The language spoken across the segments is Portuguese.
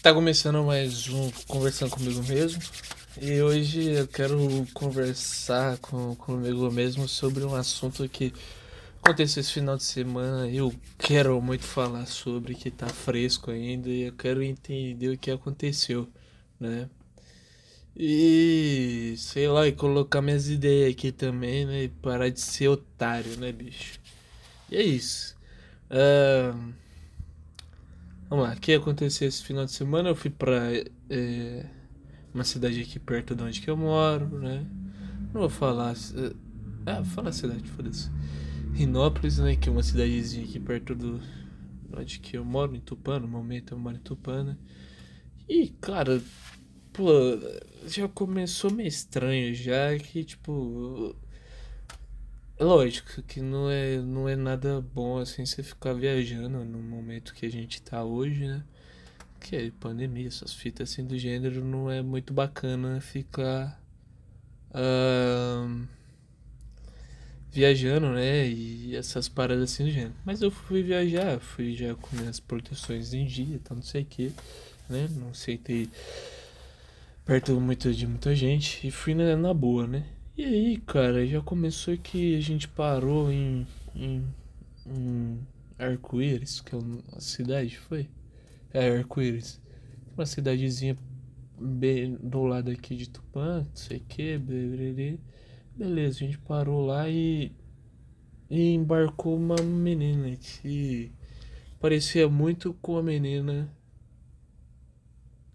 Tá começando mais um Conversando Comigo Mesmo. E hoje eu quero conversar com, comigo mesmo sobre um assunto que aconteceu esse final de semana. Eu quero muito falar sobre, que tá fresco ainda, e eu quero entender o que aconteceu, né? E sei lá, e colocar minhas ideias aqui também, né? E parar de ser otário, né, bicho? E é isso. Uh... Vamos lá, o que aconteceu esse final de semana? Eu fui pra é, uma cidade aqui perto de onde que eu moro, né? Não vou falar. Ah, vou falar a cidade, foda-se. Rinópolis, né? Que é uma cidadezinha aqui perto do. Onde que eu moro, em Tupã, no momento eu moro em Tupã, né? E, cara, pô, já começou meio estranho já que, tipo é lógico que não é, não é nada bom assim você ficar viajando no momento que a gente tá hoje, né? Que é pandemia, essas fitas assim do gênero não é muito bacana ficar uh, viajando, né? E essas paradas assim do gênero. Mas eu fui viajar, fui já com minhas proteções em dia, tá não sei o que, né? Não aceitei perto muito de muita gente e fui na, na boa, né? E aí, cara, já começou que a gente parou em, em, em Arco-Íris, que é a cidade, foi? É, Arco-Íris. Uma cidadezinha bem do lado aqui de Tupã, não sei o que, beleza, a gente parou lá e, e embarcou uma menina que parecia muito com a menina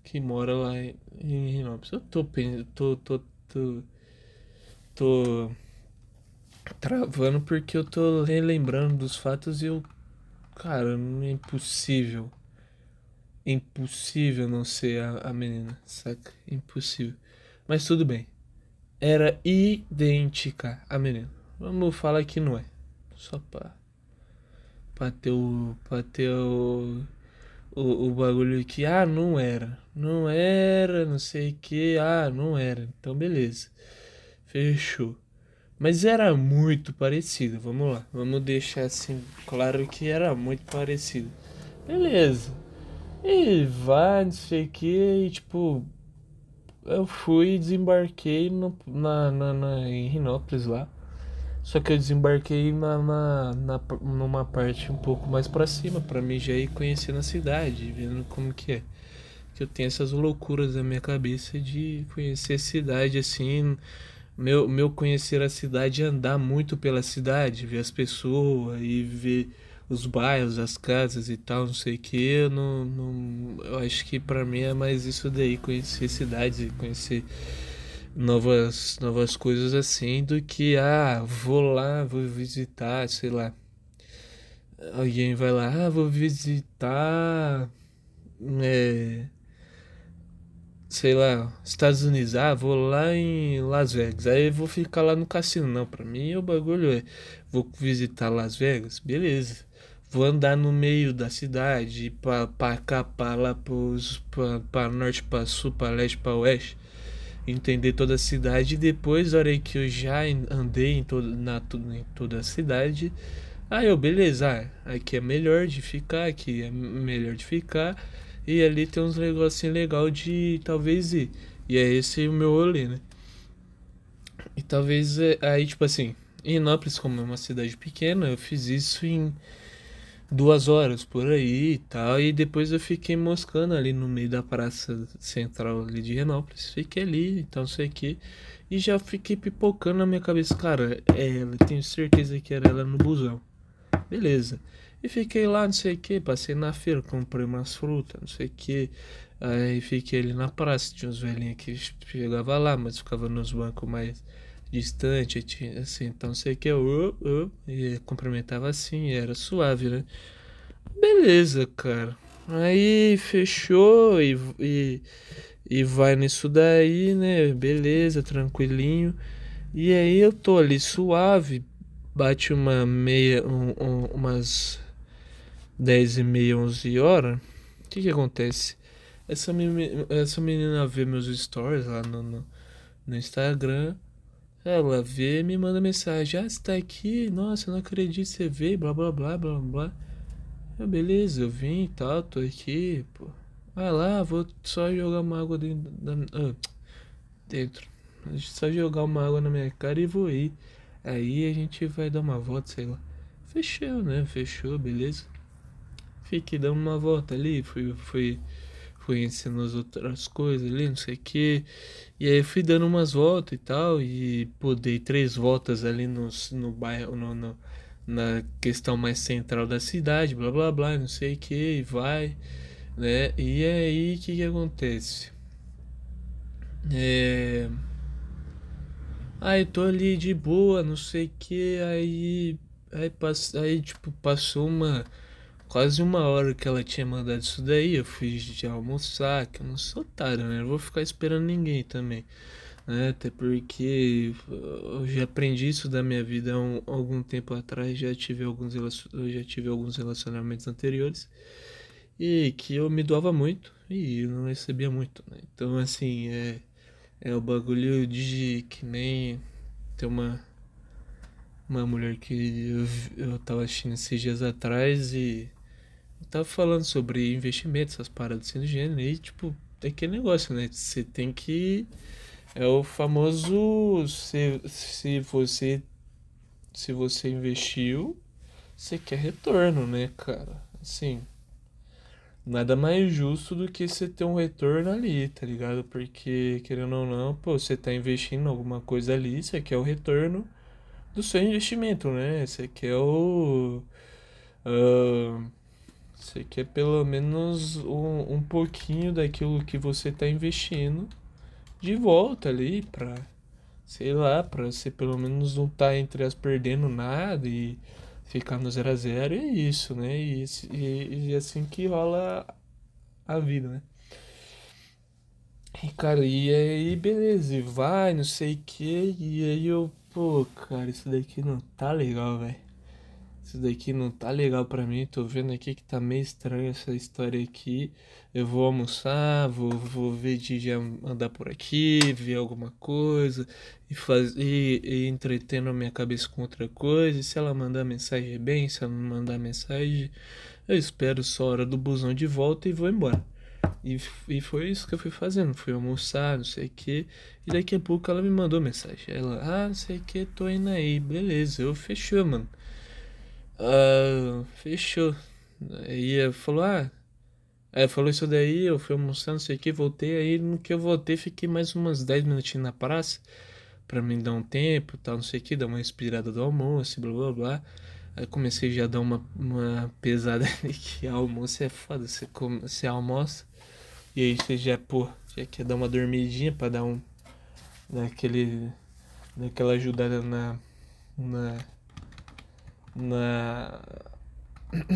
que mora lá em Rinópolis. Eu tô, tô, tô, tô tô travando porque eu tô relembrando dos fatos e eu. Cara, é impossível. Impossível não ser a, a menina, saca? Impossível. Mas tudo bem. Era idêntica a menina. Vamos falar que não é. Só pra. Pra ter o. Pra ter o. O, o bagulho aqui. Ah, não era. Não era, não sei o que. Ah, não era. Então beleza. Fechou. Mas era muito parecido. Vamos lá. Vamos deixar assim claro que era muito parecido. Beleza. E vai, não sei o que. E tipo. Eu fui e desembarquei no, na, na, na, em Rinópolis lá. Só que eu desembarquei na, na, na, numa parte um pouco mais pra cima, pra mim já ir conhecendo a cidade, vendo como que é. Que eu tenho essas loucuras na minha cabeça de conhecer a cidade assim meu, meu conhecer a cidade é andar muito pela cidade, ver as pessoas e ver os bairros, as casas e tal, não sei o que. Eu, não, não, eu acho que para mim é mais isso daí, conhecer cidades conhecer novas, novas coisas assim, do que, ah, vou lá, vou visitar, sei lá. Alguém vai lá, ah, vou visitar. É, sei lá, Estados Unidos, ah, vou lá em Las Vegas, aí vou ficar lá no cassino. Não, pra mim o bagulho é, vou visitar Las Vegas, beleza. Vou andar no meio da cidade, pra, pra cá, pra lá, pros, pra, pra norte, pra sul, pra leste, pra oeste. Entender toda a cidade e depois, a hora que eu já andei em toda, na, em toda a cidade, aí eu, beleza, ah, aqui é melhor de ficar, aqui é melhor de ficar e ali tem uns negocinhos legal de talvez ir. E é esse o meu rolê, né? E talvez é, aí, tipo assim, em Inópolis, como é uma cidade pequena, eu fiz isso em duas horas por aí e tal. E depois eu fiquei moscando ali no meio da praça central ali de Renópolis. Fiquei ali, então sei que. E já fiquei pipocando na minha cabeça, cara, é ela, tenho certeza que era ela no busão. Beleza. E fiquei lá, não sei o que, passei na feira, comprei umas frutas, não sei o que. Aí fiquei ali na praça, tinha uns velhinhos que chegava lá, mas ficava nos bancos mais distantes, tinha, assim, então sei que, eu, eu, e cumprimentava assim, era suave, né? Beleza, cara. Aí fechou e, e, e vai nisso daí, né? Beleza, tranquilinho. E aí eu tô ali suave, bate uma meia, um, um, umas 10 e meia, 11 horas, o que que acontece? Essa menina, essa menina vê meus stories lá no, no, no Instagram, ela vê e me manda mensagem, ah, você tá aqui? Nossa, eu não acredito, você veio, blá blá blá blá blá. Eu, beleza, eu vim e tal, tô aqui, pô. Vai lá, vou só jogar uma água dentro. Da, ah, dentro. Só jogar uma água na minha cara e vou ir. Aí a gente vai dar uma volta, sei lá. Fechou, né? Fechou, beleza. Fiquei dando uma volta ali, fui, fui, fui ensinando as outras coisas ali, não sei o que. E aí fui dando umas voltas e tal. E pô, dei três voltas ali no, no bairro, no, no, na questão mais central da cidade, blá blá blá, não sei o que, e vai, né? E aí o que, que acontece? É. Aí tô ali de boa, não sei o que, aí. Aí, pass... aí tipo, passou uma. Quase uma hora que ela tinha mandado isso daí. Eu fui de almoçar, que eu não sou otário, né? Não vou ficar esperando ninguém também. Né? Até porque eu já aprendi isso da minha vida há um, algum tempo atrás. Já tive alguns, eu já tive alguns relacionamentos anteriores. E que eu me doava muito e eu não recebia muito, né? Então, assim, é é o bagulho de que nem tem uma uma mulher que eu, eu tava assistindo esses dias atrás e tava falando sobre investimentos, essas paradas assim do gênero, e tipo, tem aquele negócio, né? Você tem que. É o famoso. Se, se você. Se você investiu, você quer retorno, né, cara? Assim nada mais justo do que você ter um retorno ali, tá ligado? Porque, querendo ou não, pô, você tá investindo alguma coisa ali, você quer o retorno do seu investimento, né? Você quer o. Uh, você quer pelo menos um, um pouquinho daquilo que você tá investindo de volta ali pra. Sei lá, pra você pelo menos não tá entre as perdendo nada e ficar no 0 a 0 e é isso, né? E, e, e assim que rola a vida, né? E cara, e aí beleza, e vai, não sei o que, e aí eu, pô, cara, isso daqui não tá legal, velho. Isso daqui não tá legal pra mim, tô vendo aqui que tá meio estranho essa história aqui. Eu vou almoçar, vou, vou ver de já andar por aqui, ver alguma coisa e, fazer, e, e entretendo a minha cabeça com outra coisa. E se ela mandar mensagem, bem, se ela não mandar mensagem, eu espero só a hora do busão de volta e vou embora. E, e foi isso que eu fui fazendo. Fui almoçar, não sei o que. E daqui a pouco ela me mandou mensagem. Ela, ah, não sei o que, tô indo aí. Beleza, eu fechou, mano. Ah, fechou. Aí falou, ah. Aí falou isso daí, eu fui almoçar, não sei o que, voltei. Aí no que eu voltei, fiquei mais umas 10 minutinhos na praça. Pra mim dar um tempo, tal, não sei o que, dar uma respirada do almoço, blá blá blá. Aí comecei já a dar uma, uma pesada que almoço é foda. Você, come, você almoça e aí você já, pô, já quer dar uma dormidinha pra dar um. Daquele. Daquela ajudada na. Na na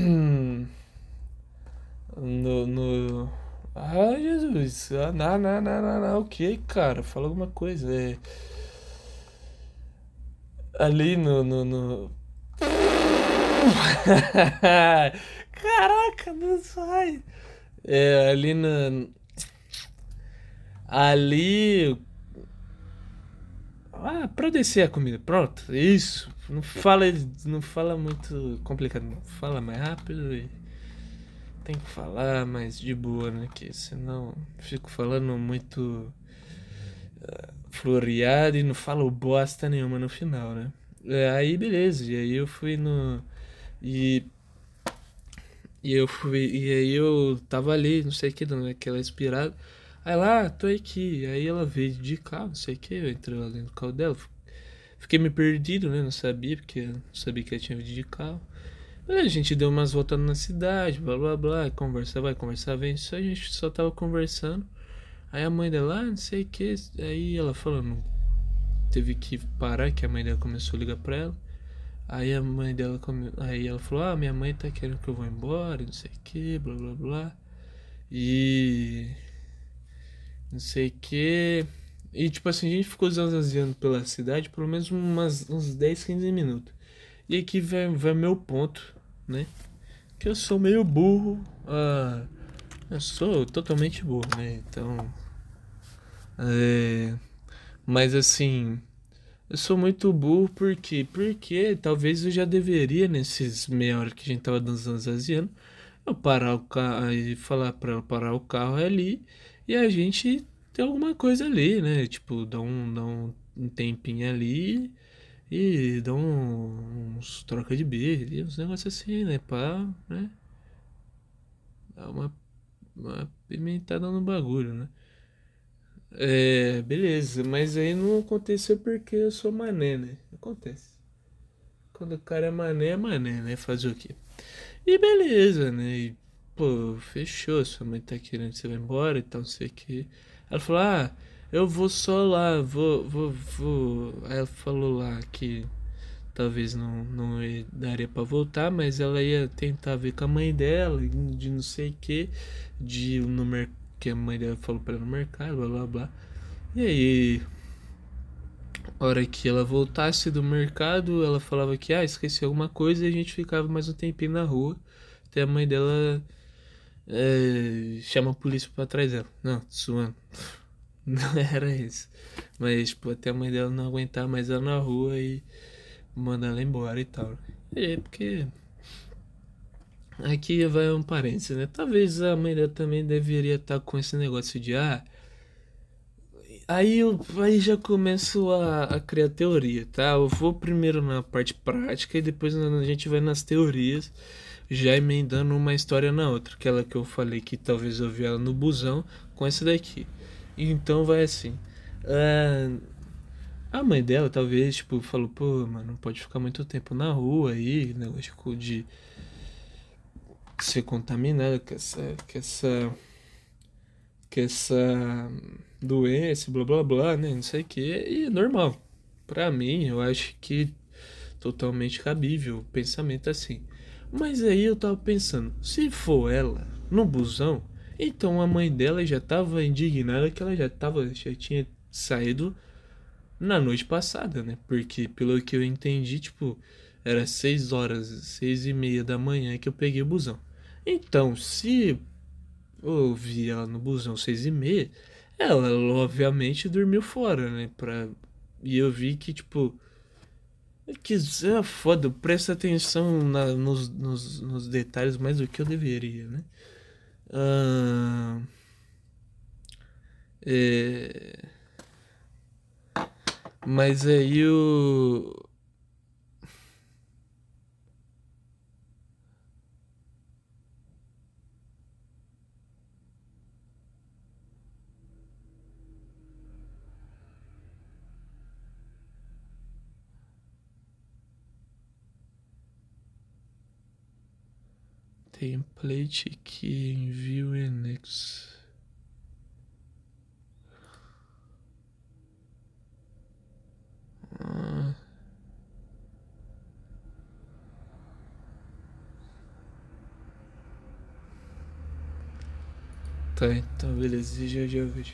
no, no ah Jesus ah, não, não, não, não, não, o que cara? Fala alguma coisa é. Ali no, no, no... caraca não sai. É ali na ali ah, pra descer a comida. Pronto, isso. Não fala, não fala muito complicado. Fala mais rápido e tem que falar mais de boa, né? Que senão fico falando muito uh, floreado e não falo bosta nenhuma no final, né? É, aí beleza, e aí eu fui no. E. E eu fui. E aí eu tava ali, não sei o que, dando aquela inspirada. Aí lá, tô aqui. Aí ela veio de carro, não sei o que. Eu entrei lá dentro do carro dela. Fiquei me perdido, né? Não sabia, porque não sabia que ela tinha vindo de carro. Aí a gente deu umas voltas na cidade, blá blá blá. Conversa vai, conversa vem. Só a gente só tava conversando. Aí a mãe dela, ah, não sei o que. Aí ela falou, não. Teve que parar, que a mãe dela começou a ligar pra ela. Aí a mãe dela come... Aí ela falou, ah, minha mãe tá querendo que eu vá embora, não sei o que, blá blá blá. E não sei o que. E tipo assim, a gente ficou zanzaziando pela cidade pelo menos umas, uns 10, 15 minutos. E aqui vai, vai meu ponto, né? Que eu sou meio burro. Ah, eu sou totalmente burro, né? Então. É, mas assim. Eu sou muito burro porque, porque talvez eu já deveria, nesses meia hora que a gente tava dançando, Eu parar o carro e falar pra ela parar o carro ali e a gente ter alguma coisa ali, né? Tipo, dar um, dar um tempinho ali e dar um, uns troca de beijo, uns negócios assim, né? Pra, né? Dar uma, uma pimentada no bagulho, né? É, beleza, mas aí não aconteceu porque eu sou mané, né? Acontece. Quando o cara é mané, é mané, né? Fazer o quê? E beleza, né? E, pô, fechou, sua mãe tá querendo que você vá embora e tal, não sei o que. Ela falou, ah, eu vou só lá, vou, vou, vou. Aí ela falou lá que talvez não, não daria para voltar, mas ela ia tentar ver com a mãe dela, de não sei o que, de no que a mãe dela falou para ela no mercado, blá blá blá. E aí, hora que ela voltasse do mercado, ela falava que ah, esqueci alguma coisa e a gente ficava mais um tempinho na rua. Até a mãe dela é, chama a polícia pra trás dela. Não, suando. Não era isso. Mas, tipo, até a mãe dela não aguentar mais ela na rua e manda ela embora e tal. É, porque. Aqui vai um parênteses, né? Talvez a mãe dela também deveria estar com esse negócio de ah. Aí eu aí já começo a, a criar teoria, tá? Eu vou primeiro na parte prática e depois a gente vai nas teorias, já emendando uma história na outra. Aquela que eu falei que talvez eu vi ela no busão com essa daqui. Então vai assim. Uh, a mãe dela talvez, tipo, falou, pô, mano, não pode ficar muito tempo na rua aí, negócio de ser contaminada com essa. com essa. com essa doença, blá blá blá, né? Não sei o que. E é normal. Pra mim, eu acho que totalmente cabível o pensamento assim. Mas aí eu tava pensando, se for ela no busão então a mãe dela já estava indignada que ela já tava, já tinha saído na noite passada, né? Porque pelo que eu entendi, tipo, era seis horas, seis e meia da manhã que eu peguei o busão. Então, se eu vi ela no busão seis e meia, ela obviamente dormiu fora, né? Pra... E eu vi que, tipo, que é foda, presta atenção na, nos, nos, nos detalhes mais do que eu deveria, né? Uh, é, mas aí o. template que envio Enix. Ah. Tá, então beleza, já já vejo.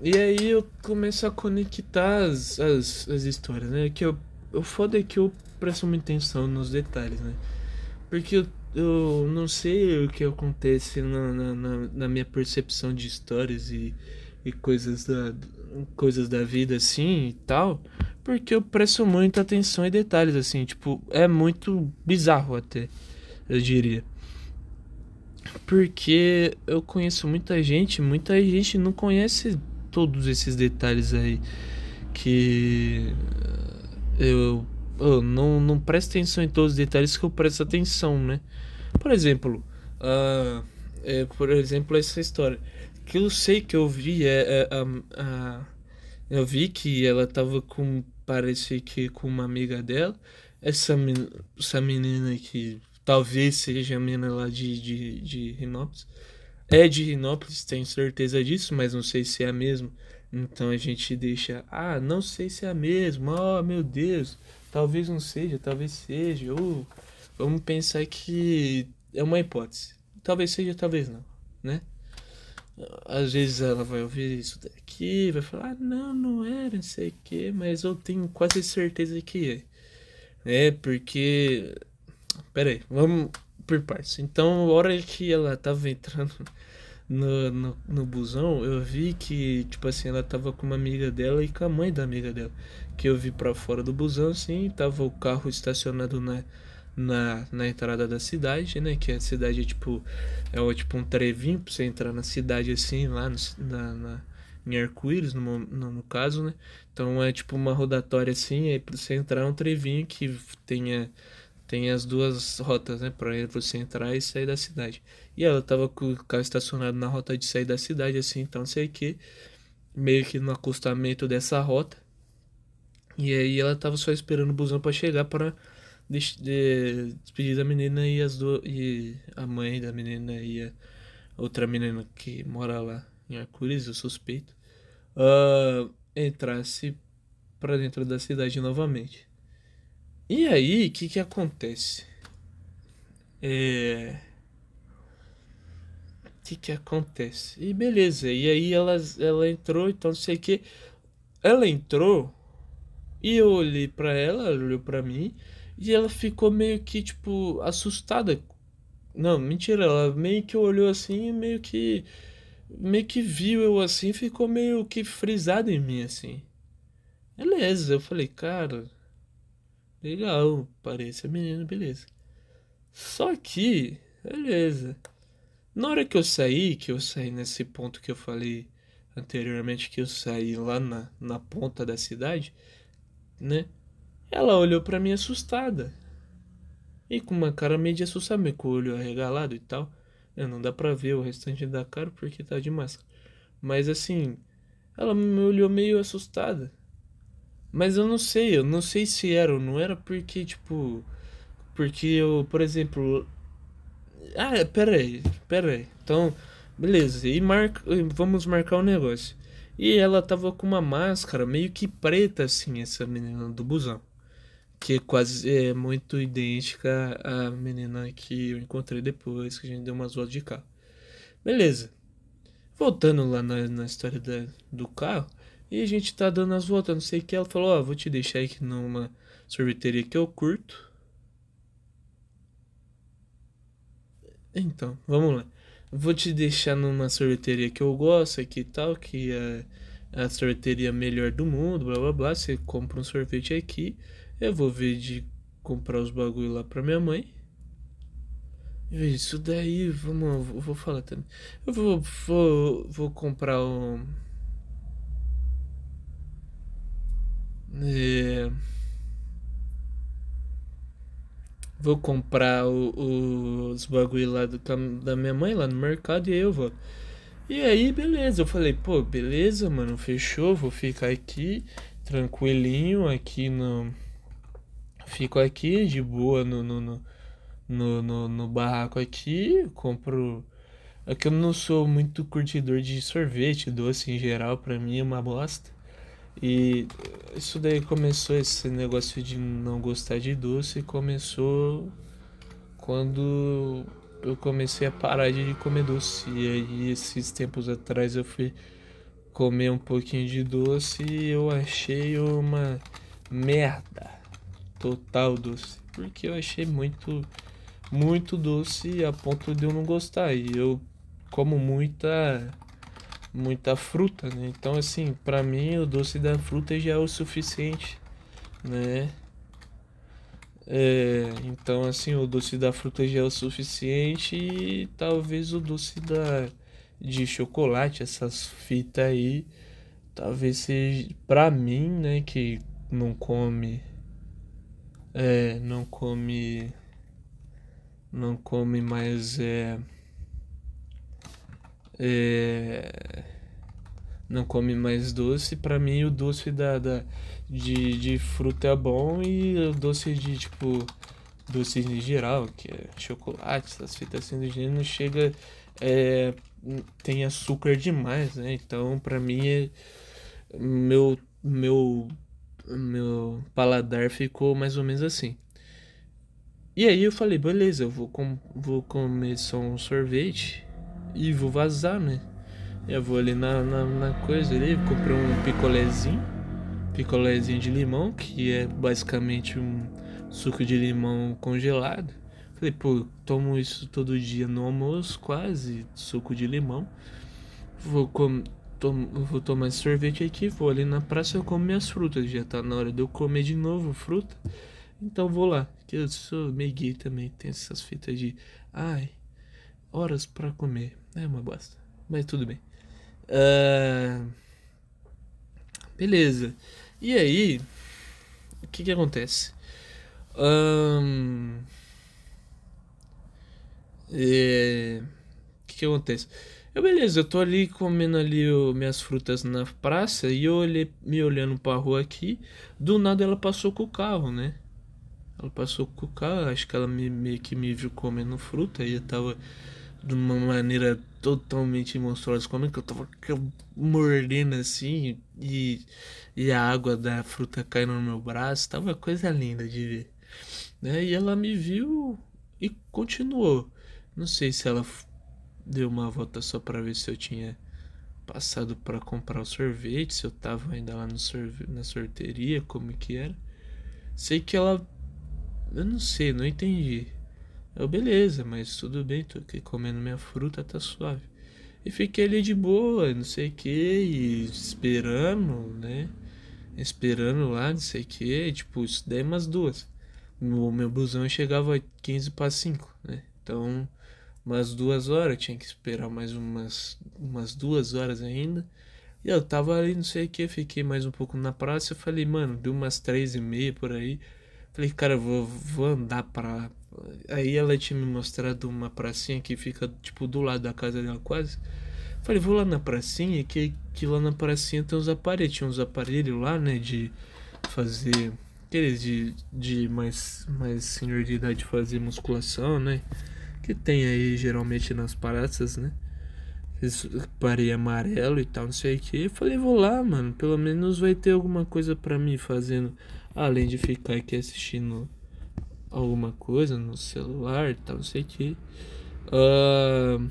E aí eu começo a conectar as, as, as histórias, né? Que eu, o foda é que eu presto muita atenção nos detalhes, né? Porque eu eu não sei o que acontece na, na, na, minha percepção de histórias e, e coisas, da, coisas da vida assim e tal, porque eu presto muita atenção em detalhes assim, tipo, é muito bizarro até, eu diria. Porque eu conheço muita gente, muita gente não conhece todos esses detalhes aí que eu oh, não, não presta atenção em todos os detalhes que eu presto atenção, né? Por exemplo, uh, é, por exemplo, essa história. Que eu sei que eu vi é, é eu vi que ela tava com. Parece que com uma amiga dela. Essa, essa menina que talvez seja a menina lá de, de, de Rinópolis. É de Rinópolis, tenho certeza disso, mas não sei se é a mesma. Então a gente deixa. Ah, não sei se é a mesma. Oh, meu Deus. Talvez não seja, talvez seja. Ou vamos pensar que é uma hipótese. Talvez seja, talvez não, né? Às vezes ela vai ouvir isso daqui, vai falar, ah, não, não era, não sei o que, mas eu tenho quase certeza que é. É, porque. Pera aí, vamos por partes. Então, a hora que ela tava entrando no, no, no busão, eu vi que, tipo assim, ela tava com uma amiga dela e com a mãe da amiga dela. Que eu vi pra fora do busão, assim, tava o carro estacionado na na, na entrada da cidade, né? Que a cidade é tipo, é tipo um trevinho pra você entrar na cidade assim, lá no, na, na, em Arco-Íris, no, no, no, caso, né? Então é tipo uma rodatória assim, aí pra você entrar é um trevinho que tenha, tem as duas rotas, né? Pra você entrar e sair da cidade. E ela tava com o carro estacionado na rota de sair da cidade, assim, então sei que meio que no acostamento dessa rota. E aí ela tava só esperando o busão para chegar para de, de, despedir da menina e as duas e a mãe da menina e a outra menina que mora lá em Arcures, eu suspeito, uh, entrasse para dentro da cidade novamente. E aí, o que que acontece? É o que que acontece? E beleza, e aí ela, ela entrou, então não sei o que. Ela entrou e eu olhei pra ela, ela olhou pra mim e ela ficou meio que, tipo, assustada. Não, mentira, ela meio que olhou assim meio que. Meio que viu eu assim, ficou meio que frisada em mim assim. Beleza, eu falei, cara, legal, parece a menina, beleza. Só que, beleza. Na hora que eu saí, que eu saí nesse ponto que eu falei anteriormente, que eu saí lá na, na ponta da cidade, né? Ela olhou para mim assustada. E com uma cara meio de assustamento, com o olho arregalado e tal. É, não dá pra ver o restante da cara porque tá de máscara. Mas assim, ela me olhou meio assustada. Mas eu não sei, eu não sei se era ou não era porque, tipo. Porque eu, por exemplo, ah, pera aí, pera aí. Então, beleza. E marca, vamos marcar o um negócio. E ela tava com uma máscara meio que preta, assim, essa menina do busão. Que é quase é muito idêntica à menina que eu encontrei depois, que a gente deu umas voltas de carro. Beleza. Voltando lá na, na história da, do carro, e a gente tá dando as voltas, não sei o que. Ela falou: Ó, oh, vou te deixar aqui numa sorveteria que eu curto. Então, vamos lá. Vou te deixar numa sorveteria que eu gosto aqui e tal, que é a sorveteria melhor do mundo, blá blá blá. Você compra um sorvete aqui. Eu vou ver de comprar os bagulho lá pra minha mãe. Isso daí, vamos, vou falar também. Eu vou, vou, vou comprar um. É Vou comprar o, os bagulho lá do, da minha mãe lá no mercado e aí eu vou. E aí, beleza. Eu falei, pô, beleza, mano, fechou. Vou ficar aqui tranquilinho aqui no. Fico aqui de boa no, no, no, no, no, no barraco aqui. Compro. É que eu não sou muito curtidor de sorvete, doce em geral, pra mim é uma bosta. E isso daí começou, esse negócio de não gostar de doce, começou quando eu comecei a parar de comer doce. E aí, esses tempos atrás, eu fui comer um pouquinho de doce e eu achei uma merda total doce. Porque eu achei muito, muito doce a ponto de eu não gostar. E eu como muita muita fruta, né? Então, assim, para mim o doce da fruta já é o suficiente, né? É, então, assim, o doce da fruta já é o suficiente e talvez o doce da de chocolate, essas fitas aí, talvez seja para mim, né, que não come é, não come não come mais é é, não come mais doce. Para mim, o doce da, da, de, de fruta é bom e o doce de tipo. Doce em geral, que é chocolate, essas fitas assim do gênero, não chega. É, tem açúcar demais, né? Então, para mim, é, meu, meu, meu paladar ficou mais ou menos assim. E aí eu falei, beleza, eu vou, com, vou comer só um sorvete e vou vazar, né? Eu vou ali na, na, na coisa ali, comprei um picolézinho, picolézinho de limão, que é basicamente um suco de limão congelado. Falei, pô, tomo isso todo dia no almoço, quase, suco de limão. Vou, com, tom, vou tomar esse sorvete aqui, vou ali na praça eu como minhas frutas. Já tá na hora de eu comer de novo fruta. Então vou lá, que eu sou meio gay também, tem essas fitas de, ai, horas para comer. É uma bosta, mas tudo bem. Uh, beleza. E aí, o que que acontece? Um, é, o que que acontece? Eu, beleza, eu tô ali comendo ali o, minhas frutas na praça e eu olhei, me olhando pra rua aqui, do nada ela passou com o carro, né? Ela passou com o carro, acho que ela me, meio que me viu comendo fruta e eu tava de uma maneira totalmente monstruosa comendo, que eu tava mordendo assim e, e a água da fruta caindo no meu braço, tava coisa linda de ver. Né? E ela me viu e continuou. Não sei se ela deu uma volta só para ver se eu tinha passado para comprar o sorvete, se eu tava ainda lá no sorve na sorteria, como que era. Sei que ela eu não sei, não entendi. Eu beleza, mas tudo bem, tô aqui comendo minha fruta, tá suave. E fiquei ali de boa, não sei o que, esperando, né? Esperando lá, não sei o que, tipo, isso daí umas duas. O meu busão chegava 15 para 5, né? Então, umas duas horas, tinha que esperar mais umas, umas duas horas ainda. E eu tava ali, não sei o que, fiquei mais um pouco na praça. Eu falei, mano, deu umas três e meia por aí. Falei, cara, vou, vou andar pra. Aí ela tinha me mostrado uma pracinha que fica, tipo, do lado da casa dela quase. Falei, vou lá na pracinha, que, que lá na pracinha tem uns aparelhos. Tinha uns aparelhos lá, né, de fazer. Aqueles de, de mais, mais senhor de idade fazer musculação, né? que tem aí geralmente nas praças, né? Parei amarelo e tal, não sei o que. Falei, vou lá, mano. Pelo menos vai ter alguma coisa para mim fazendo. Além de ficar aqui assistindo alguma coisa no celular e tal, não sei o que. Uh,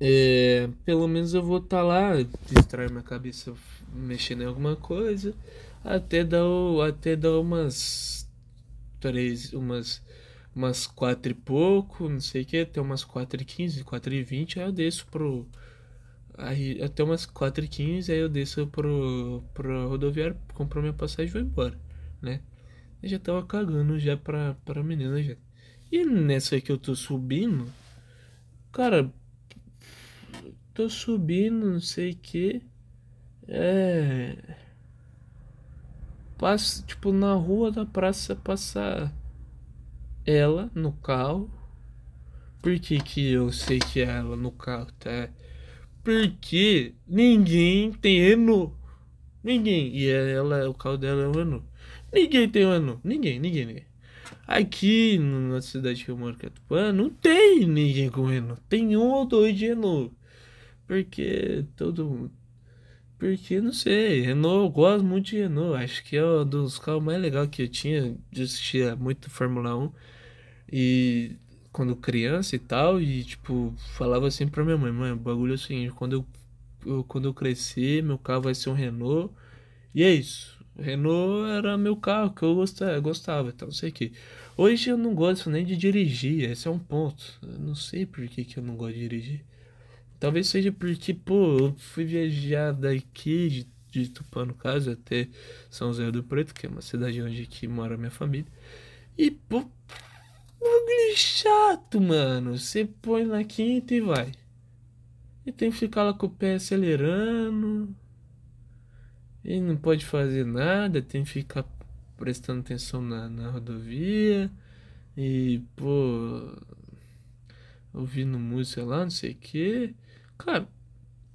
é, pelo menos eu vou estar tá lá, distrair minha cabeça mexendo em alguma coisa. Até dar, até dar umas três, umas umas quatro e pouco, não sei o que, até umas quatro e quinze, quatro e vinte, aí eu desço pro... Aí, até umas quatro e quinze, aí eu desço pro, pro rodoviário, compro minha passagem e vou embora, né? Eu já tava cagando já pra, pra menina já. E nessa que eu tô subindo, cara, tô subindo, não sei o que, é... Passa, tipo, na rua da praça passar ela no carro. Por que, que eu sei que é ela no carro, tá? Porque ninguém tem Renault. Ninguém. E ela, o carro dela é um Renault. Ninguém tem Renault. Ninguém, ninguém, ninguém. Aqui na cidade que eu moro, Catupã, não tem ninguém com Renault. Tem um ou dois de Renault. Porque todo porque, não sei, Renault, eu gosto muito de Renault. Acho que é um dos carros mais legais que eu tinha. Eu assistia muito Fórmula 1. E quando criança e tal, e tipo, falava assim pra minha mãe, mãe, o bagulho é o seguinte, quando eu, eu, quando eu crescer, meu carro vai ser um Renault. E é isso. Renault era meu carro que eu gostava, gostava então, sei que. Hoje eu não gosto nem de dirigir, esse é um ponto. Eu não sei por que, que eu não gosto de dirigir. Talvez seja porque, pô, eu fui viajar daqui de, de Tupã, no caso, até São José do Preto, que é uma cidade onde que mora minha família. E, pô, Bagulho chato, mano. Você põe na quinta e vai. E tem que ficar lá com o pé acelerando. E não pode fazer nada, tem que ficar prestando atenção na, na rodovia. E, pô. Ouvindo música lá, não sei o que. Cara,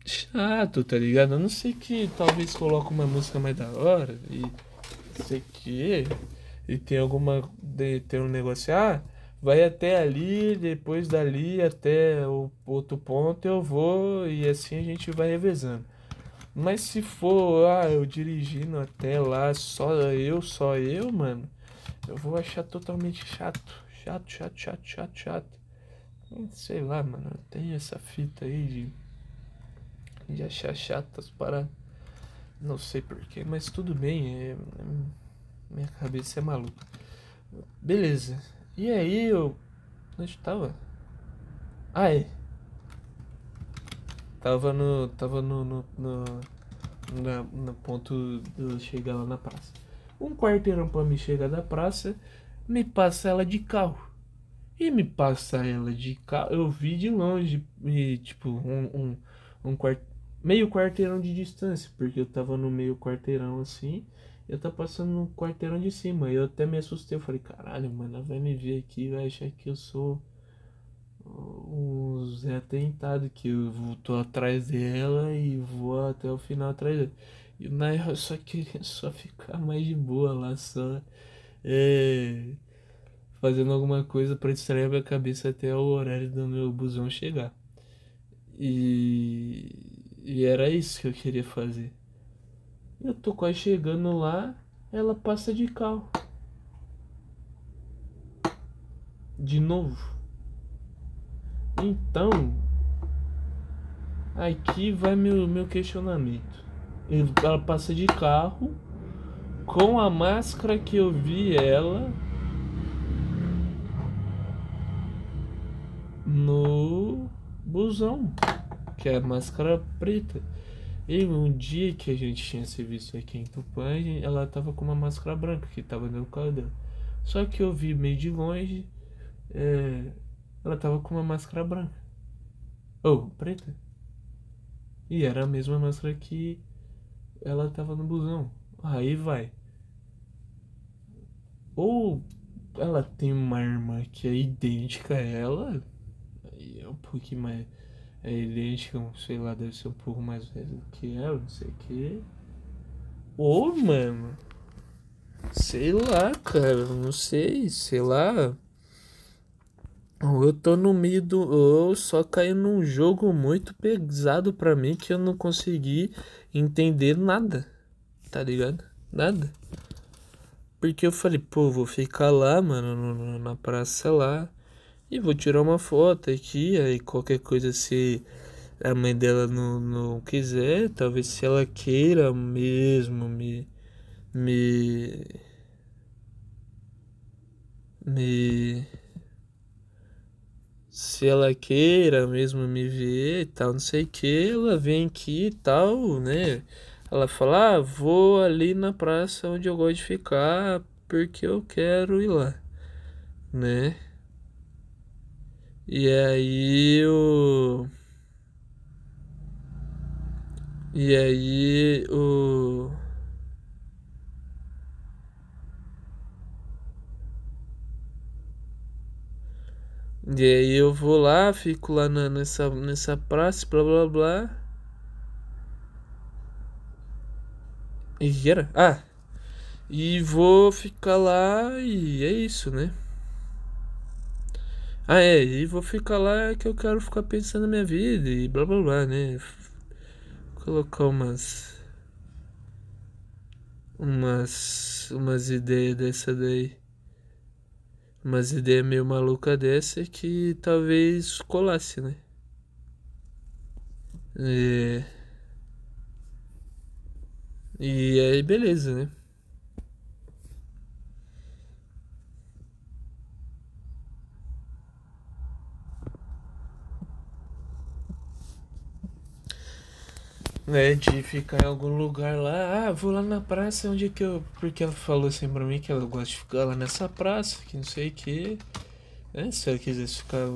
chato, tá ligado? Eu não sei que talvez coloque uma música mais da hora. E não sei que. E tem alguma. Tem um negócio. Ah, vai até ali, depois dali até o outro ponto eu vou e assim a gente vai revezando. Mas se for, ah, eu dirigindo até lá, só eu, só eu, mano, eu vou achar totalmente chato. Chato, chato, chato, chato, chato. Sei lá, mano, tenho essa fita aí de, de achar chatas para. Não sei porquê, mas tudo bem, é, é, minha cabeça é maluca. Beleza, e aí eu. Onde tava? Ah, é. Tava no. Tava no. no, no, na, no ponto de chegar lá na praça. Um quarteirão para me chegar da praça, me passa ela de carro. E me passa ela de carro, eu vi de longe, e, tipo, um, um, um quart... meio quarteirão de distância, porque eu tava no meio quarteirão assim, eu tava passando no quarteirão de cima. Eu até me assustei, eu falei, caralho, mano, ela vai me ver aqui, vai achar que eu sou o Zé Tentado, que eu tô atrás dela e vou até o final atrás dela. E na real só queria só ficar mais de boa lá, só é, fazendo alguma coisa para distrair minha cabeça até o horário do meu busão chegar. E, e era isso que eu queria fazer. Eu tô quase chegando lá, ela passa de carro. De novo. Então, aqui vai meu, meu questionamento. Ela passa de carro com a máscara que eu vi ela no busão, que é a máscara preta. E um dia que a gente tinha serviço aqui em Tupã, ela tava com uma máscara branca que tava no carro dela. Só que eu vi meio de longe, é, ela tava com uma máscara branca. Ou, oh, preta. E era a mesma máscara que ela tava no busão. Aí vai. Ou ela tem uma irmã que é idêntica a ela. Aí é um pouquinho mais. É idêntica, sei lá, deve ser um pouco mais velha do que ela, não sei o que. Ou, mano. Sei lá, cara, não sei, sei lá. Eu tô no meio do. Eu só caí num jogo muito pesado pra mim que eu não consegui entender nada. Tá ligado? Nada. Porque eu falei, pô, vou ficar lá, mano, na praça lá. E vou tirar uma foto aqui. Aí qualquer coisa, se a mãe dela não, não quiser, talvez se ela queira mesmo me. Me. Me se ela queira mesmo me ver e tal, não sei o que, ela vem aqui e tal, né? Ela fala, ah, vou ali na praça onde eu gosto de ficar porque eu quero ir lá, né? E aí o. E aí o. E aí eu vou lá, fico lá na, nessa, nessa praça, blá blá blá. E era? Ah! E vou ficar lá e é isso, né? Ah, é, e vou ficar lá que eu quero ficar pensando na minha vida e blá blá blá, né? Colocar umas. Umas. Umas ideias dessa daí umas ideias meio maluca dessa que talvez colasse, né? É... E aí beleza, né? Né, de ficar em algum lugar lá, ah, vou lá na praça onde que eu. Porque ela falou assim pra mim que ela gosta de ficar lá nessa praça, que não sei o que. Né, se ela quisesse ficar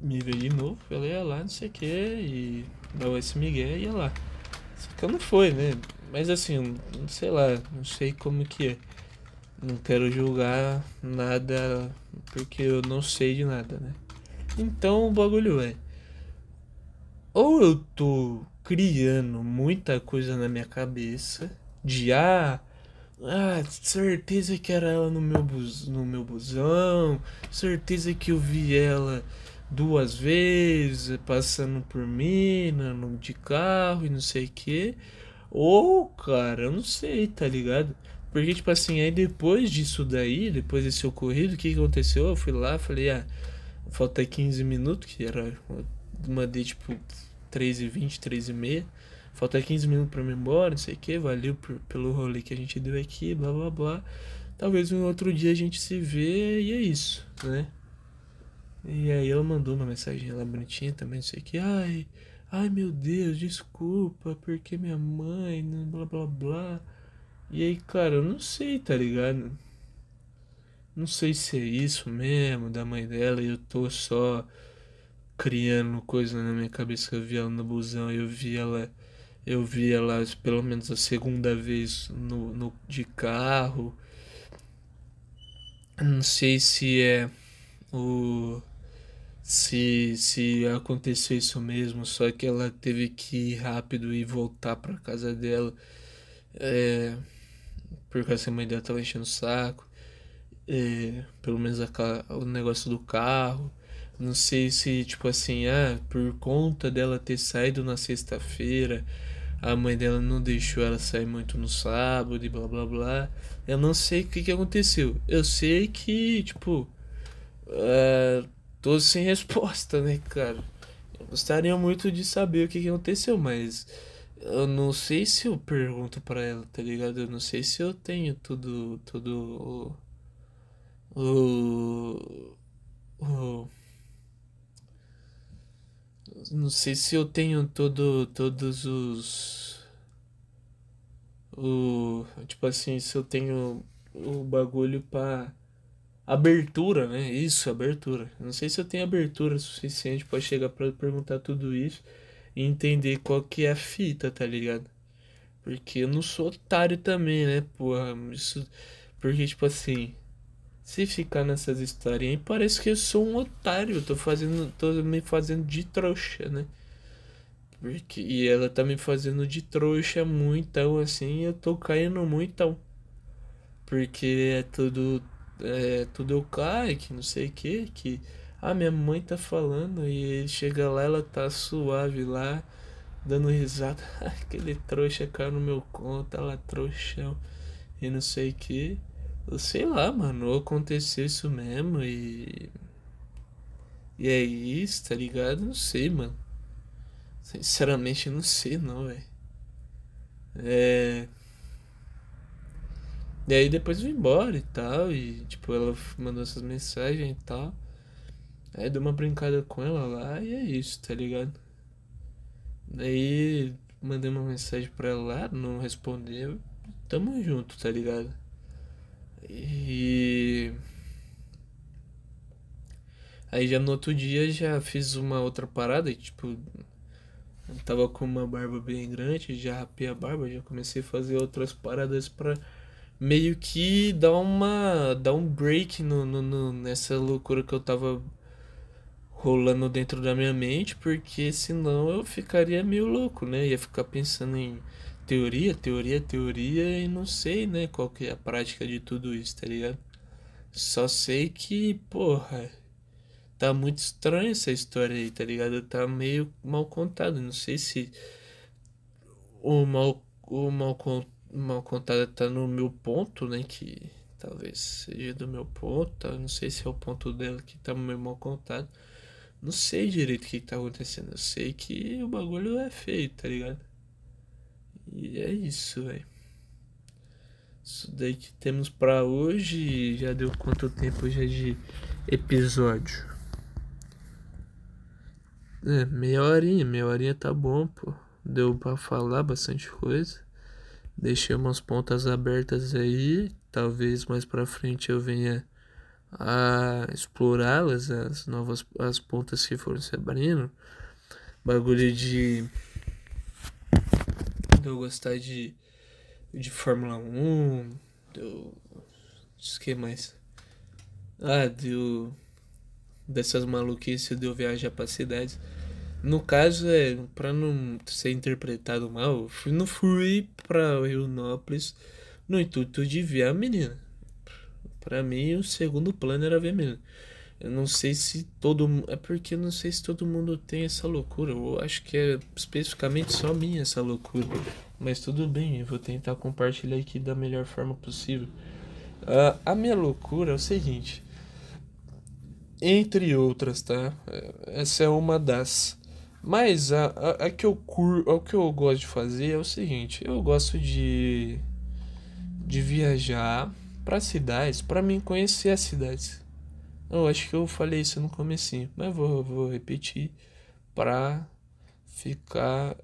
me ver de novo, ela ia lá, não sei o que, e dava esse Miguel ia lá. Só que ela não foi, né? Mas assim, não sei lá, não sei como que é. Não quero julgar nada porque eu não sei de nada, né? Então o bagulho é. Ou eu tô criando muita coisa na minha cabeça de ah, ah, certeza que era ela no meu, bus, no meu busão, certeza que eu vi ela duas vezes passando por mim no, de carro e não sei o que. Ou, cara, eu não sei, tá ligado? Porque, tipo assim, aí depois disso daí, depois desse ocorrido, o que, aconteceu? Eu fui lá, falei, ah, falta 15 minutos, que era. Mandei, tipo, 3h20, 3h30. Falta 15 minutos pra mim embora, não sei o que. Valeu por, pelo rolê que a gente deu aqui, blá blá blá. Talvez um outro dia a gente se vê e é isso, né? E aí ela mandou uma mensagem lá bonitinha também, não sei o que. Ai, ai meu Deus, desculpa, porque minha mãe, blá blá blá. E aí, cara, eu não sei, tá ligado? Não sei se é isso mesmo da mãe dela e eu tô só criando coisa na minha cabeça que eu vi ela no busão, eu vi ela eu vi ela pelo menos a segunda vez no, no de carro. Não sei se é o se se aconteceu isso mesmo, só que ela teve que ir rápido e voltar para casa dela. É, porque a mãe dela tava enchendo o saco. É, pelo menos o negócio do carro. Não sei se, tipo assim, ah, por conta dela ter saído na sexta-feira, a mãe dela não deixou ela sair muito no sábado e blá blá blá. Eu não sei o que, que aconteceu. Eu sei que, tipo, uh, tô sem resposta, né, cara? Eu gostaria muito de saber o que, que aconteceu, mas eu não sei se eu pergunto para ela, tá ligado? Eu não sei se eu tenho tudo, tudo o, o não sei se eu tenho todo todos os o tipo assim, se eu tenho o bagulho para abertura, né? Isso, abertura. Não sei se eu tenho abertura suficiente para chegar para perguntar tudo isso e entender qual que é a fita, tá ligado? Porque eu não sou otário também, né? Porra, isso porque tipo assim, se ficar nessas historinhas aí, parece que eu sou um otário. Tô fazendo. tô me fazendo de trouxa, né? Porque, e ela tá me fazendo de trouxa muitão assim, eu tô caindo muitão. Porque é tudo. É tudo eu caio, que não sei o que, que. Ah, minha mãe tá falando e chega lá, ela tá suave lá, dando risada. Aquele trouxa caiu no meu conto, ela trouxão e não sei o que. Sei lá, mano, aconteceu isso mesmo e. E é isso, tá ligado? Não sei, mano. Sinceramente, não sei, não, velho. É. E aí depois eu vim embora e tal. E, tipo, ela mandou essas mensagens e tal. Aí deu uma brincada com ela lá e é isso, tá ligado? Daí mandei uma mensagem pra ela lá, não respondeu. Tamo junto, tá ligado? E aí já no outro dia já fiz uma outra parada, tipo, tava com uma barba bem grande, já rapei a barba, já comecei a fazer outras paradas pra meio que dar uma dar um break no, no, no nessa loucura que eu tava rolando dentro da minha mente, porque senão eu ficaria meio louco, né? Ia ficar pensando em teoria, teoria, teoria e não sei, né, qual que é a prática de tudo isso, tá ligado? Só sei que, porra, tá muito estranha essa história aí, tá ligado? Tá meio mal contado, não sei se o mal, o mal, mal contado tá no meu ponto, né, que talvez seja do meu ponto, tá? não sei se é o ponto dela que tá meio mal contado. Não sei direito o que tá acontecendo, eu sei que o bagulho é feio, tá ligado? E é isso, velho. Isso daí que temos para hoje. Já deu quanto tempo já de episódio? É, meia horinha, meia horinha tá bom, pô. Deu pra falar bastante coisa. Deixei umas pontas abertas aí. Talvez mais pra frente eu venha a explorá-las, as novas as pontas que foram se abrindo. Bagulho de de eu gostar de, de Fórmula 1, do. O que mais? Ah, do. Dessas maluquices de eu viajar pra cidades. No caso, é, pra não ser interpretado mal, eu não fui pra Rionópolis no intuito de ver a menina. Pra mim, o segundo plano era ver a menina. Eu não sei se todo É porque eu não sei se todo mundo tem essa loucura. Eu acho que é especificamente só minha essa loucura. Mas tudo bem, eu vou tentar compartilhar aqui da melhor forma possível. Uh, a minha loucura é o seguinte. Entre outras, tá? Essa é uma das. Mas a, a, a que eu cur, o que eu gosto de fazer é o seguinte. Eu gosto de. De viajar para cidades, para mim conhecer as cidades eu acho que eu falei isso no comecinho, mas vou, vou repetir para ficar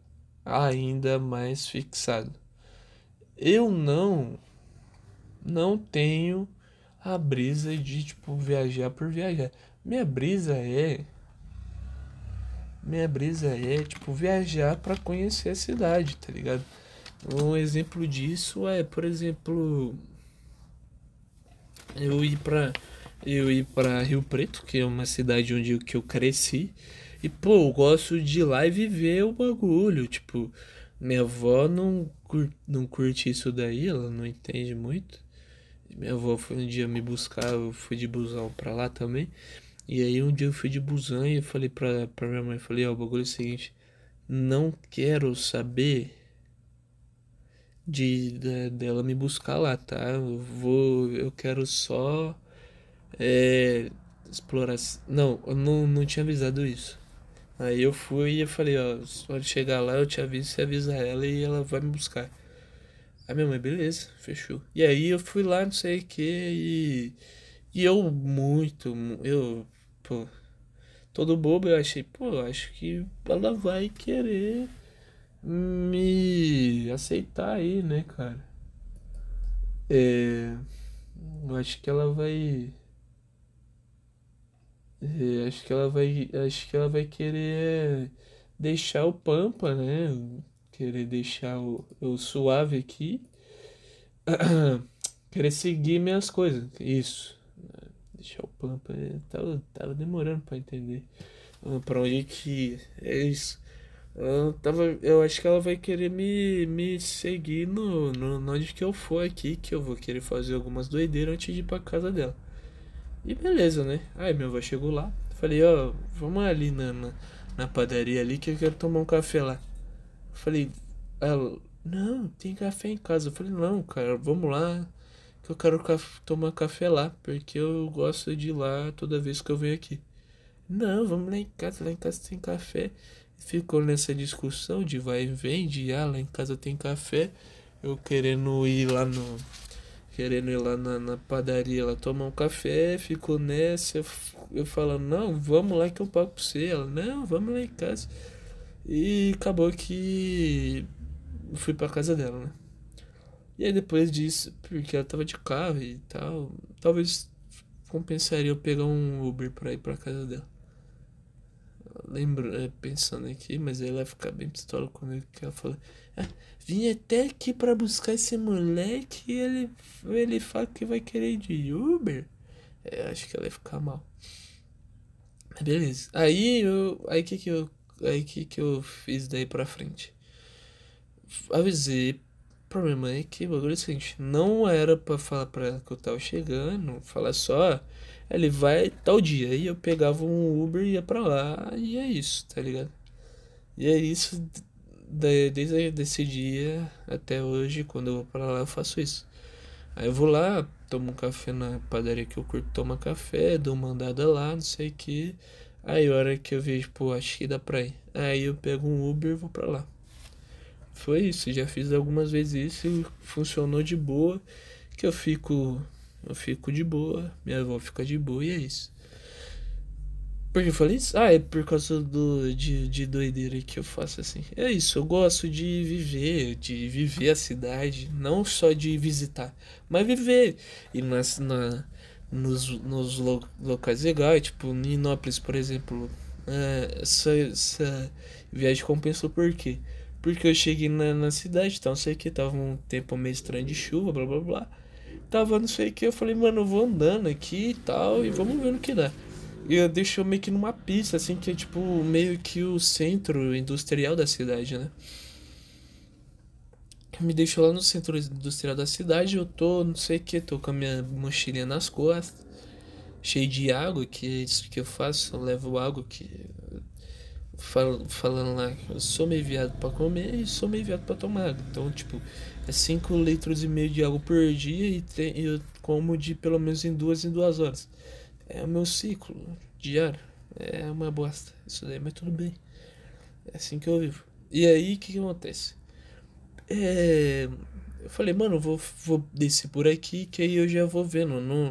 ainda mais fixado. eu não não tenho a brisa de tipo viajar por viajar. Minha brisa é minha brisa é tipo viajar para conhecer a cidade, tá ligado? Um exemplo disso é, por exemplo, eu ir para eu ir para Rio Preto, que é uma cidade onde que eu cresci, e pô, eu gosto de ir lá e viver o bagulho, tipo, minha avó não curte, não curte isso daí, ela não entende muito. Minha avó foi um dia me buscar, eu fui de busão pra lá também. E aí um dia eu fui de busão e eu falei pra, pra minha mãe, falei, ó, oh, o bagulho é o seguinte, não quero saber de, de, dela me buscar lá, tá? Eu vou, eu quero só é, explorar. Não, eu não, não tinha avisado isso. Aí eu fui e falei, ó, pode chegar lá, eu te aviso, você avisa ela e ela vai me buscar. Aí minha mãe, beleza, fechou. E aí eu fui lá, não sei o que, e. E eu muito, eu, pô, todo bobo, eu achei, pô, acho que ela vai querer me aceitar aí, né, cara? É. Eu acho que ela vai. É, acho que ela vai. Acho que ela vai querer deixar o Pampa, né? Querer deixar o, o suave aqui. querer seguir minhas coisas. Isso. Deixar o Pampa. Tava, tava demorando pra entender. Pra onde que. É isso. Eu, tava, eu acho que ela vai querer me, me seguir no, no, onde que eu for aqui, que eu vou querer fazer algumas doideiras antes de ir pra casa dela. E beleza, né? Aí meu avô chegou lá, falei, ó, oh, vamos ali na, na, na, padaria ali que eu quero tomar um café lá. Falei, ela, não, tem café em casa. Eu falei, não, cara, vamos lá, que eu quero tomar café lá, porque eu gosto de ir lá toda vez que eu venho aqui. Não, vamos lá em casa, lá em casa tem café ficou nessa discussão de vai e vem, de ah, lá em casa tem café, eu querendo ir lá no. Querendo ir lá na, na padaria lá tomar um café, ficou nessa, eu, eu falando, não, vamos lá que eu pago pra você. Ela, não, vamos lá em casa. E acabou que fui pra casa dela, né? E aí depois disso, porque ela tava de carro e tal, talvez compensaria eu pegar um Uber pra ir pra casa dela lembro, é, pensando aqui, mas ela vai ficar bem pistola comigo, que ela falou, ah, vim até aqui para buscar esse moleque e ele, ele fala que vai querer de Uber. É, acho que ela vai ficar mal. Beleza. Aí eu. Aí que que eu. Aí que que eu fiz daí pra frente? Avisei pra minha mãe que o bagulho é o seguinte, não era pra falar pra ela que eu tava chegando, falar só, ele vai tal dia. Aí eu pegava um Uber e ia pra lá e é isso, tá ligado? E é isso desde esse dia até hoje, quando eu vou pra lá eu faço isso. Aí eu vou lá, tomo um café na padaria que eu curto tomar café, dou uma andada lá, não sei o que. Aí a hora que eu vejo, pô, acho que dá pra ir. Aí eu pego um Uber e vou pra lá. Foi isso, já fiz algumas vezes isso e funcionou de boa. Que eu fico eu fico de boa, minha avó fica de boa e é isso. Por que eu falei isso? Ah, é por causa do, de, de doideira que eu faço assim. É isso, eu gosto de viver, de viver a cidade, não só de visitar, mas viver. E nas, na, nos, nos locais legais, tipo Ninópolis, por exemplo. É, essa, essa viagem compensou por quê? Porque eu cheguei na, na cidade, então sei que tava um tempo meio estranho de chuva, blá blá blá tava não sei o que, eu falei, mano, eu vou andando aqui e tal, e vamos ver no que dá. E eu deixou meio que numa pista, assim, que é tipo meio que o centro industrial da cidade, né? Me deixou lá no centro industrial da cidade, eu tô, não sei o que, tô com a minha mochilinha nas costas, cheio de água, que é isso que eu faço, eu levo água que fal, falando lá, eu sou meio viado para comer e sou meio viado para tomar água. Então, tipo, é 5 litros e meio de água por dia e tem, eu como de pelo menos em duas em duas horas. É o meu ciclo diário. É uma bosta isso daí, mas tudo bem. É assim que eu vivo. E aí, o que, que acontece? É, eu falei, mano, vou, vou descer por aqui, que aí eu já vou vendo. Não,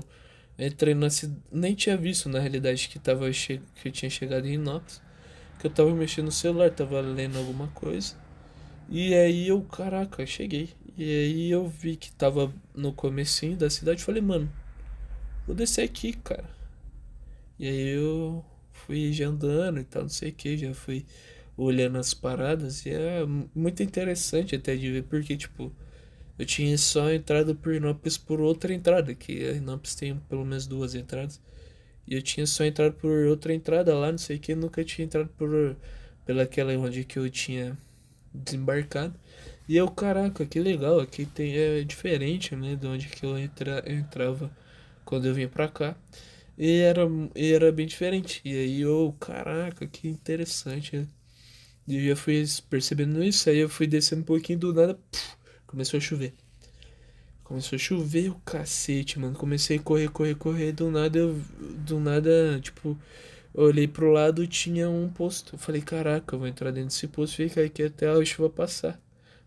entrei na nem tinha visto na realidade que, tava che... que eu tinha chegado em Inópolis que eu tava mexendo no celular, tava lendo alguma coisa. E aí eu, caraca, cheguei. E aí eu vi que tava no comecinho da cidade, falei, mano, vou descer aqui, cara. E aí eu fui já andando e tal, não sei o que, já fui olhando as paradas e é muito interessante até de ver, porque tipo, eu tinha só entrado por Inópolis por outra entrada, que a Inópolis tem pelo menos duas entradas. E eu tinha só entrado por outra entrada lá, não sei o que, nunca tinha entrado por pelaquela onde que eu tinha desembarcado. E eu, caraca, que legal, aqui tem, é diferente, né, de onde que eu entra, entrava quando eu vim pra cá. E era, e era bem diferente. E aí eu, caraca, que interessante. Né? E eu já fui percebendo isso, aí eu fui descendo um pouquinho do nada, puf, começou a chover. Começou a chover o cacete, mano. Comecei a correr, correr, correr. Do nada, eu, do nada, tipo, olhei pro lado tinha um posto. Eu falei, caraca, eu vou entrar dentro desse posto ficar aqui até a chuva passar.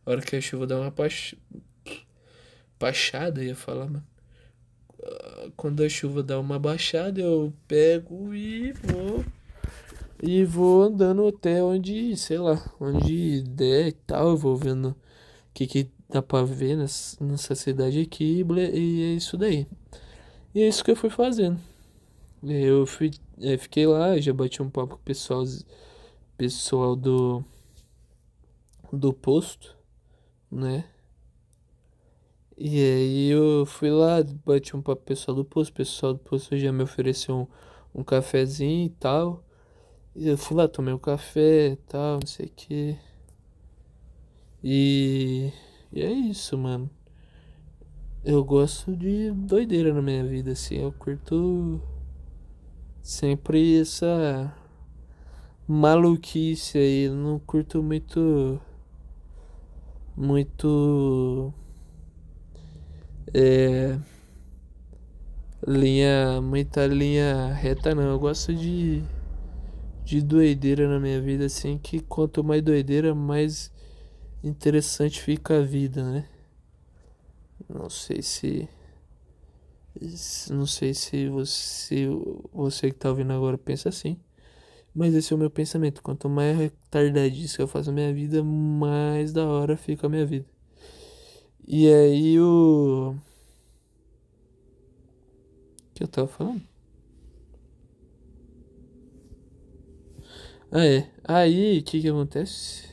A hora que a chuva dá uma pach... baixada, ia falar, mano. Quando a chuva dá uma baixada, eu pego e vou. E vou andando até onde, sei lá, onde der e tal. Eu vou vendo o que, que dá pra ver nessa, cidade aqui e é isso daí. E é isso que eu fui fazendo. Eu fui, eu fiquei lá, já bati um papo com o pessoal, pessoal do, do posto, né? E aí eu fui lá, bati um papo pessoal do posto, o pessoal do posto já me ofereceu um, um cafezinho e tal. E eu fui lá, tomei um café e tal, não sei o que. E e é isso, mano. Eu gosto de doideira na minha vida, assim. Eu curto sempre essa maluquice aí. Eu não curto muito. Muito. É. Linha. Muita linha reta, não. Eu gosto de. De doideira na minha vida, assim. Que quanto mais doideira, mais interessante fica a vida, né? Não sei se. Não sei se você, você que tá ouvindo agora pensa assim. Mas esse é o meu pensamento. Quanto mais retardadice eu faço a minha vida, mais da hora fica a minha vida. E aí o. que eu tava falando? Ah, é. Aí, o que que acontece?